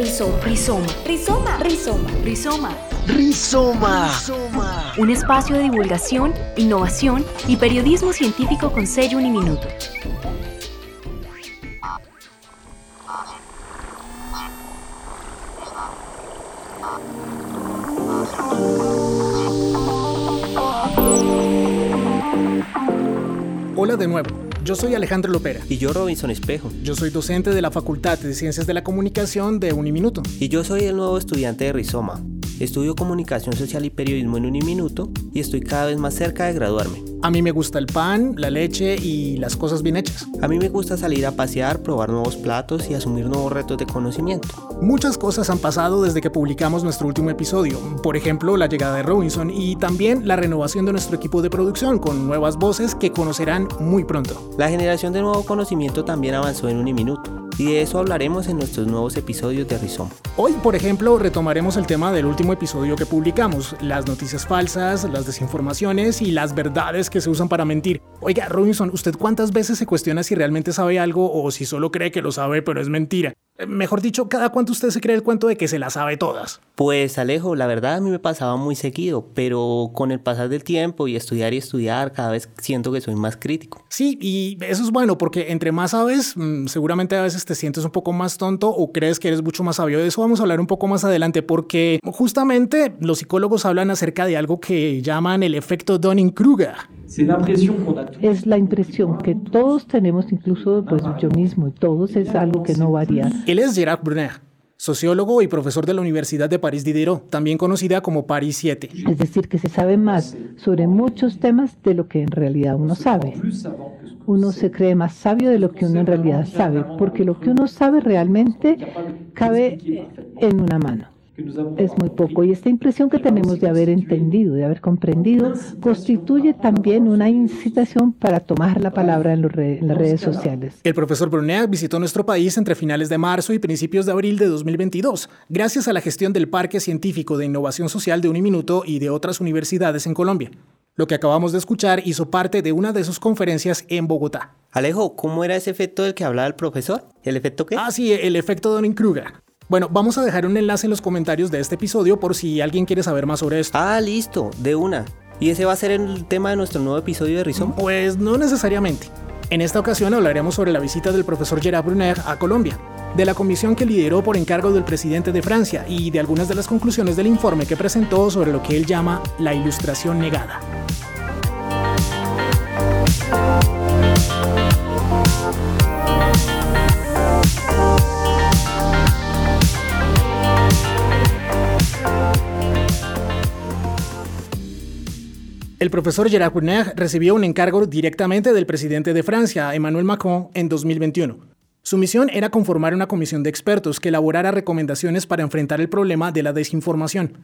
Rizoma. Rizoma. Rizoma. Rizoma. Rizoma. Rizoma. Un espacio de divulgación, innovación y periodismo científico con sello uniminuto. Hola de nuevo, yo soy Alejandro Lopera. Y yo Robinson Espejo. Yo soy docente de la Facultad de Ciencias de la Comunicación de Uniminuto. Y yo soy el nuevo estudiante de Rizoma. Estudio comunicación social y periodismo en Uniminuto y estoy cada vez más cerca de graduarme. A mí me gusta el pan, la leche y las cosas bien hechas. A mí me gusta salir a pasear, probar nuevos platos y asumir nuevos retos de conocimiento. Muchas cosas han pasado desde que publicamos nuestro último episodio, por ejemplo la llegada de Robinson y también la renovación de nuestro equipo de producción con nuevas voces que conocerán muy pronto. La generación de nuevo conocimiento también avanzó en Uniminuto y de eso hablaremos en nuestros nuevos episodios de Rizoma. Hoy, por ejemplo, retomaremos el tema del último episodio que publicamos, las noticias falsas, las desinformaciones y las verdades que se usan para mentir. Oiga, Robinson, ¿usted cuántas veces se cuestiona si realmente sabe algo o si solo cree que lo sabe pero es mentira? Eh, Mejor dicho, ¿cada cuánto usted se cree el cuento de que se las sabe todas? Pues Alejo, la verdad a mí me pasaba muy seguido, pero con el pasar del tiempo y estudiar y estudiar, cada vez siento que soy más crítico. Sí, y eso es bueno porque entre más sabes, mm, seguramente a veces te sientes un poco más tonto o crees que eres mucho más sabio. De eso vamos a hablar un poco más adelante porque justamente los psicólogos hablan acerca de algo que llaman el efecto Dunning-Kruger. Es la impresión que todos tenemos, incluso pues yo mismo y todos, es algo que no varía. Él es Gerard Brunner, sociólogo y profesor de la Universidad de París Diderot, también conocida como París 7. Es decir, que se sabe más sobre muchos temas de lo que en realidad uno sabe. Uno se cree más sabio de lo que uno en realidad sabe, porque lo que uno sabe realmente cabe en una mano. Es muy poco y esta impresión que tenemos de haber entendido, de haber comprendido, constituye también una incitación para tomar la palabra en, los re- en las redes sociales. El profesor Brunet visitó nuestro país entre finales de marzo y principios de abril de 2022, gracias a la gestión del Parque Científico de Innovación Social de Uniminuto y de otras universidades en Colombia. Lo que acabamos de escuchar hizo parte de una de sus conferencias en Bogotá. Alejo, ¿cómo era ese efecto del que hablaba el profesor? ¿El efecto qué? Ah, sí, el efecto Dunning-Kruger. Bueno, vamos a dejar un enlace en los comentarios de este episodio por si alguien quiere saber más sobre esto. Ah, listo, de una. ¿Y ese va a ser el tema de nuestro nuevo episodio de Rizoma? Pues no necesariamente. En esta ocasión hablaremos sobre la visita del profesor Gerard Brunner a Colombia, de la comisión que lideró por encargo del presidente de Francia y de algunas de las conclusiones del informe que presentó sobre lo que él llama la ilustración negada. El profesor Gerard Brunner recibió un encargo directamente del presidente de Francia, Emmanuel Macron, en 2021. Su misión era conformar una comisión de expertos que elaborara recomendaciones para enfrentar el problema de la desinformación.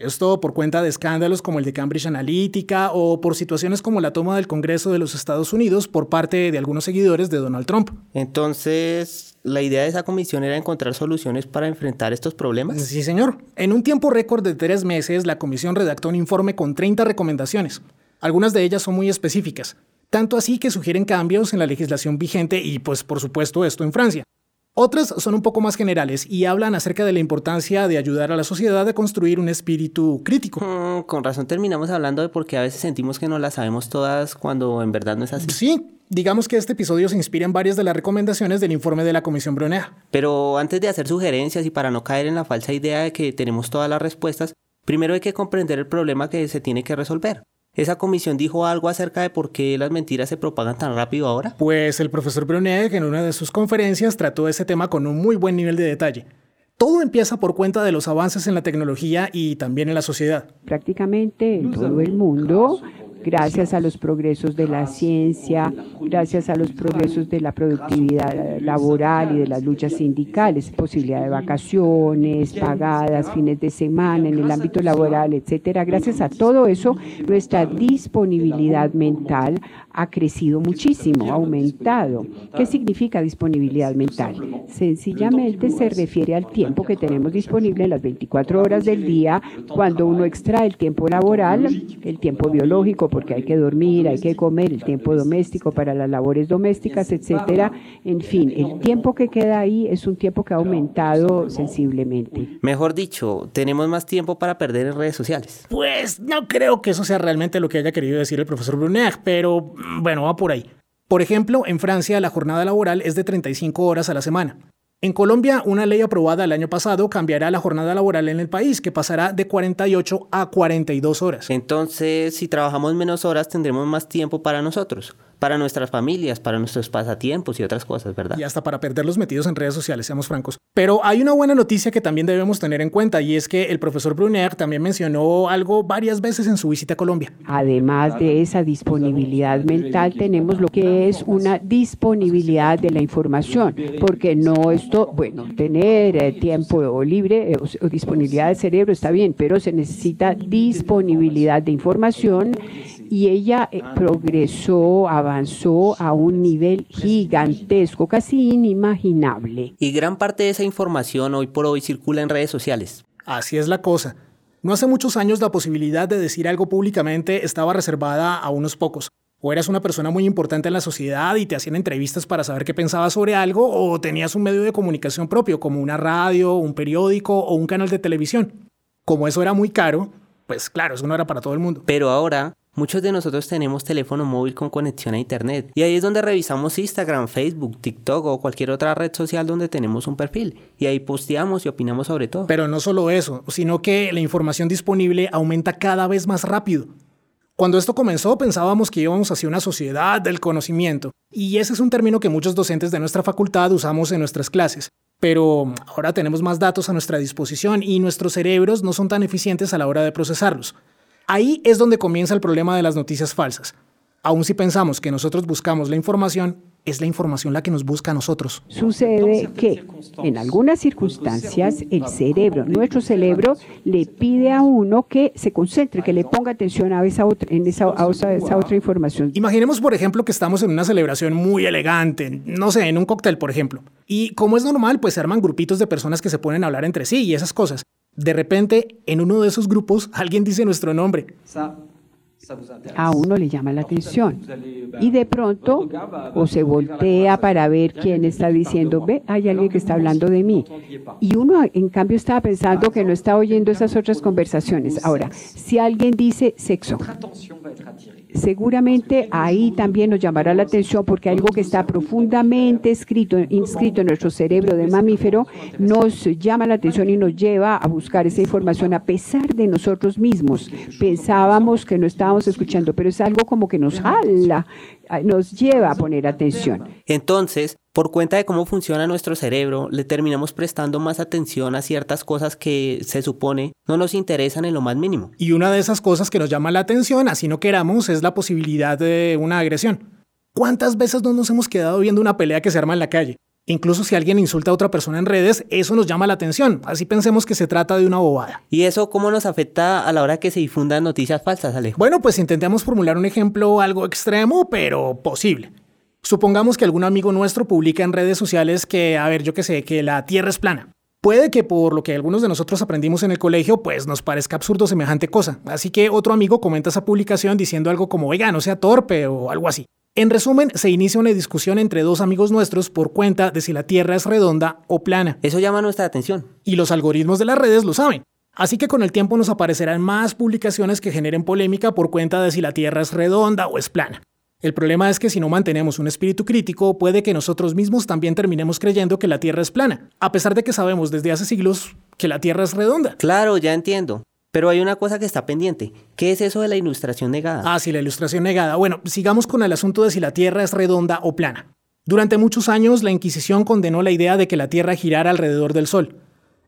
Esto por cuenta de escándalos como el de Cambridge Analytica o por situaciones como la toma del Congreso de los Estados Unidos por parte de algunos seguidores de Donald Trump. Entonces, ¿la idea de esa comisión era encontrar soluciones para enfrentar estos problemas? Sí, señor. En un tiempo récord de tres meses, la comisión redactó un informe con 30 recomendaciones. Algunas de ellas son muy específicas, tanto así que sugieren cambios en la legislación vigente y, pues, por supuesto, esto en Francia. Otras son un poco más generales y hablan acerca de la importancia de ayudar a la sociedad a construir un espíritu crítico. Mm, con razón terminamos hablando de por qué a veces sentimos que no las sabemos todas cuando en verdad no es así. Sí, digamos que este episodio se inspira en varias de las recomendaciones del informe de la Comisión Brunner. Pero antes de hacer sugerencias y para no caer en la falsa idea de que tenemos todas las respuestas, primero hay que comprender el problema que se tiene que resolver. ¿Esa comisión dijo algo acerca de por qué las mentiras se propagan tan rápido ahora? Pues el profesor Brunet en una de sus conferencias trató ese tema con un muy buen nivel de detalle. Todo empieza por cuenta de los avances en la tecnología y también en la sociedad. prácticamente en todo el mundo, gracias a los progresos de la ciencia, gracias a los progresos de la productividad laboral y de las luchas sindicales, posibilidad de vacaciones pagadas, fines de semana en el ámbito laboral, etcétera. Gracias a todo eso, nuestra disponibilidad mental ha crecido muchísimo, ha aumentado. ¿Qué significa disponibilidad mental? Sencillamente se refiere al tiempo que tenemos disponible en las 24 horas del día cuando uno extrae el tiempo laboral, el tiempo biológico porque hay que dormir, hay que comer, el tiempo doméstico para las labores domésticas, etcétera. En fin, el tiempo que queda ahí es un tiempo que ha aumentado sensiblemente. Mejor dicho, tenemos más tiempo para perder en redes sociales. Pues no creo que eso sea realmente lo que haya querido decir el profesor Brunet, pero mm, bueno, va por ahí. Por ejemplo, en Francia la jornada laboral es de 35 horas a la semana. En Colombia, una ley aprobada el año pasado cambiará la jornada laboral en el país, que pasará de 48 a 42 horas. Entonces, si trabajamos menos horas, tendremos más tiempo para nosotros para nuestras familias, para nuestros pasatiempos y otras cosas, ¿verdad? Y hasta para perderlos metidos en redes sociales, seamos francos. Pero hay una buena noticia que también debemos tener en cuenta y es que el profesor Brunner también mencionó algo varias veces en su visita a Colombia. Además de esa disponibilidad mental, tenemos lo que es una disponibilidad de la información, porque no esto, bueno, tener eh, tiempo libre eh, o disponibilidad de cerebro está bien, pero se necesita disponibilidad de información y ella eh, progresó, avanzó a un nivel gigantesco, casi inimaginable. Y gran parte de esa información hoy por hoy circula en redes sociales. Así es la cosa. No hace muchos años la posibilidad de decir algo públicamente estaba reservada a unos pocos. O eras una persona muy importante en la sociedad y te hacían entrevistas para saber qué pensabas sobre algo, o tenías un medio de comunicación propio, como una radio, un periódico o un canal de televisión. Como eso era muy caro, pues claro, eso no era para todo el mundo. Pero ahora Muchos de nosotros tenemos teléfono móvil con conexión a Internet y ahí es donde revisamos Instagram, Facebook, TikTok o cualquier otra red social donde tenemos un perfil y ahí posteamos y opinamos sobre todo. Pero no solo eso, sino que la información disponible aumenta cada vez más rápido. Cuando esto comenzó pensábamos que íbamos hacia una sociedad del conocimiento y ese es un término que muchos docentes de nuestra facultad usamos en nuestras clases. Pero ahora tenemos más datos a nuestra disposición y nuestros cerebros no son tan eficientes a la hora de procesarlos. Ahí es donde comienza el problema de las noticias falsas. Aun si pensamos que nosotros buscamos la información, es la información la que nos busca a nosotros. Sucede que en algunas circunstancias el cerebro, nuestro cerebro, le pide a uno que se concentre, que le ponga atención a esa otra, en esa, esa otra información. Imaginemos, por ejemplo, que estamos en una celebración muy elegante, no sé, en un cóctel, por ejemplo. Y como es normal, pues se arman grupitos de personas que se ponen a hablar entre sí y esas cosas. De repente, en uno de esos grupos, alguien dice nuestro nombre. A uno le llama la atención. Y de pronto, o se voltea para ver quién está diciendo, ve, hay alguien que está hablando de mí. Y uno, en cambio, estaba pensando que no está oyendo esas otras conversaciones. Ahora, si alguien dice sexo, seguramente ahí también nos llamará la atención porque algo que está profundamente escrito, inscrito en nuestro cerebro de mamífero nos llama la atención y nos lleva a buscar esa información a pesar de nosotros mismos. Pensábamos que no estábamos escuchando, pero es algo como que nos jala, nos lleva a poner atención. Entonces, por cuenta de cómo funciona nuestro cerebro, le terminamos prestando más atención a ciertas cosas que se supone no nos interesan en lo más mínimo. Y una de esas cosas que nos llama la atención, así no queramos, es la posibilidad de una agresión. ¿Cuántas veces no nos hemos quedado viendo una pelea que se arma en la calle? Incluso si alguien insulta a otra persona en redes, eso nos llama la atención. Así pensemos que se trata de una bobada. ¿Y eso cómo nos afecta a la hora que se difundan noticias falsas, Alejo? Bueno, pues intentemos formular un ejemplo algo extremo, pero posible. Supongamos que algún amigo nuestro publica en redes sociales que, a ver, yo qué sé, que la Tierra es plana. Puede que por lo que algunos de nosotros aprendimos en el colegio, pues nos parezca absurdo semejante cosa. Así que otro amigo comenta esa publicación diciendo algo como, oiga, no sea torpe o algo así. En resumen, se inicia una discusión entre dos amigos nuestros por cuenta de si la Tierra es redonda o plana. Eso llama nuestra atención. Y los algoritmos de las redes lo saben. Así que con el tiempo nos aparecerán más publicaciones que generen polémica por cuenta de si la Tierra es redonda o es plana. El problema es que si no mantenemos un espíritu crítico, puede que nosotros mismos también terminemos creyendo que la Tierra es plana, a pesar de que sabemos desde hace siglos que la Tierra es redonda. Claro, ya entiendo. Pero hay una cosa que está pendiente. ¿Qué es eso de la ilustración negada? Ah, sí, la ilustración negada. Bueno, sigamos con el asunto de si la Tierra es redonda o plana. Durante muchos años, la Inquisición condenó la idea de que la Tierra girara alrededor del Sol.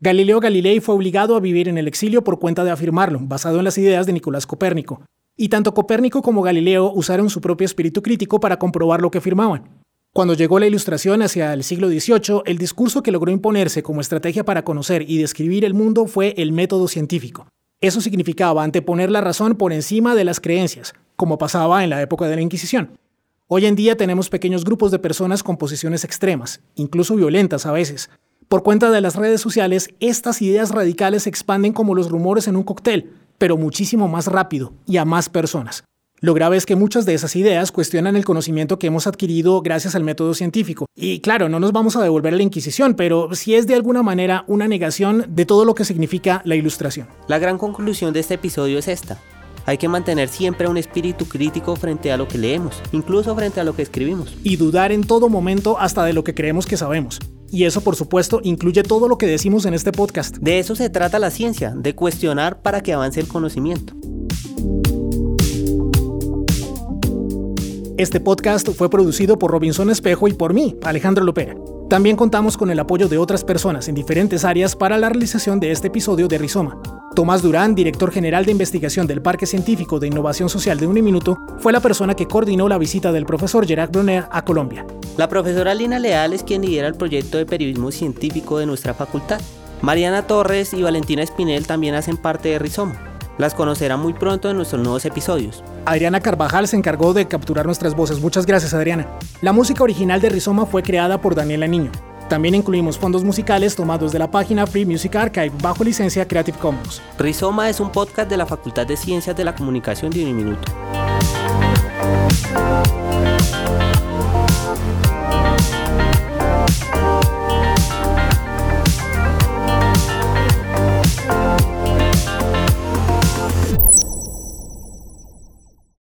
Galileo Galilei fue obligado a vivir en el exilio por cuenta de afirmarlo, basado en las ideas de Nicolás Copérnico. Y tanto Copérnico como Galileo usaron su propio espíritu crítico para comprobar lo que afirmaban. Cuando llegó la Ilustración hacia el siglo XVIII, el discurso que logró imponerse como estrategia para conocer y describir el mundo fue el método científico. Eso significaba anteponer la razón por encima de las creencias, como pasaba en la época de la Inquisición. Hoy en día tenemos pequeños grupos de personas con posiciones extremas, incluso violentas a veces. Por cuenta de las redes sociales, estas ideas radicales se expanden como los rumores en un cóctel, pero muchísimo más rápido y a más personas. Lo grave es que muchas de esas ideas cuestionan el conocimiento que hemos adquirido gracias al método científico. Y claro, no nos vamos a devolver a la Inquisición, pero sí es de alguna manera una negación de todo lo que significa la ilustración. La gran conclusión de este episodio es esta. Hay que mantener siempre un espíritu crítico frente a lo que leemos, incluso frente a lo que escribimos. Y dudar en todo momento hasta de lo que creemos que sabemos. Y eso, por supuesto, incluye todo lo que decimos en este podcast. De eso se trata la ciencia, de cuestionar para que avance el conocimiento. Este podcast fue producido por Robinson Espejo y por mí, Alejandro Lopera. También contamos con el apoyo de otras personas en diferentes áreas para la realización de este episodio de Rizoma. Tomás Durán, director general de investigación del Parque Científico de Innovación Social de Uniminuto, fue la persona que coordinó la visita del profesor Gerard Bruner a Colombia. La profesora Lina Leal es quien lidera el proyecto de periodismo científico de nuestra facultad. Mariana Torres y Valentina Espinel también hacen parte de Rizoma. Las conocerán muy pronto en nuestros nuevos episodios. Adriana Carvajal se encargó de capturar nuestras voces. Muchas gracias, Adriana. La música original de Rizoma fue creada por Daniela Niño. También incluimos fondos musicales tomados de la página Free Music Archive bajo licencia Creative Commons. Rizoma es un podcast de la Facultad de Ciencias de la Comunicación de Uniminuto.